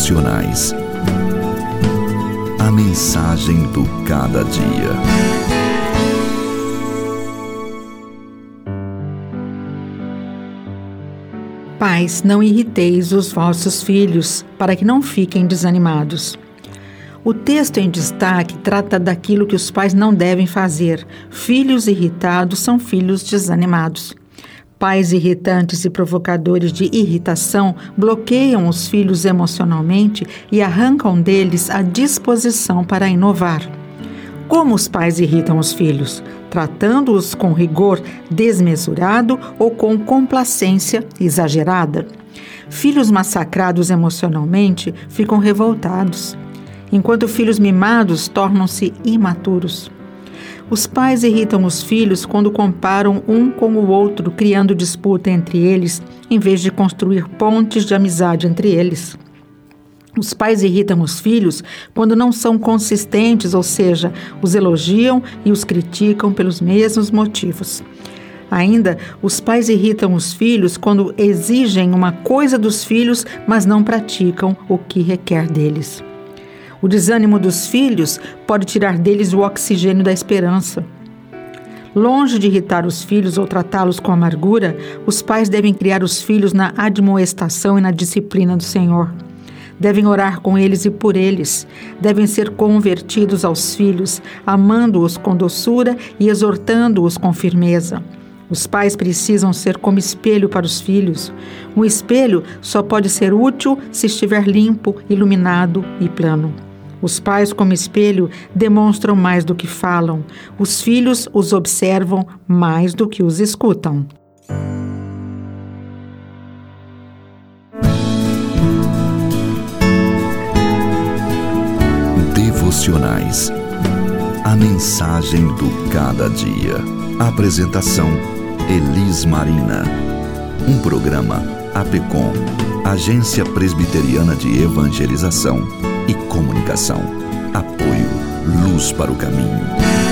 Devocionais. A mensagem do cada dia. Pais, não irriteis os vossos filhos, para que não fiquem desanimados. O texto em destaque trata daquilo que os pais não devem fazer. Filhos irritados são filhos desanimados. Pais irritantes e provocadores de irritação bloqueiam os filhos emocionalmente e arrancam deles a disposição para inovar. Como os pais irritam os filhos? Tratando-os com rigor desmesurado ou com complacência exagerada? Filhos massacrados emocionalmente ficam revoltados, enquanto filhos mimados tornam-se imaturos. Os pais irritam os filhos quando comparam um com o outro, criando disputa entre eles, em vez de construir pontes de amizade entre eles. Os pais irritam os filhos quando não são consistentes, ou seja, os elogiam e os criticam pelos mesmos motivos. Ainda, os pais irritam os filhos quando exigem uma coisa dos filhos, mas não praticam o que requer deles. O desânimo dos filhos pode tirar deles o oxigênio da esperança. Longe de irritar os filhos ou tratá-los com amargura, os pais devem criar os filhos na admoestação e na disciplina do Senhor. Devem orar com eles e por eles. Devem ser convertidos aos filhos, amando-os com doçura e exortando-os com firmeza. Os pais precisam ser como espelho para os filhos. Um espelho só pode ser útil se estiver limpo, iluminado e plano. Os pais, como espelho, demonstram mais do que falam. Os filhos os observam mais do que os escutam. Devocionais. A mensagem do cada dia. Apresentação: Elis Marina. Um programa APECOM, Agência Presbiteriana de Evangelização Comunicação. Apoio Luz para o Caminho.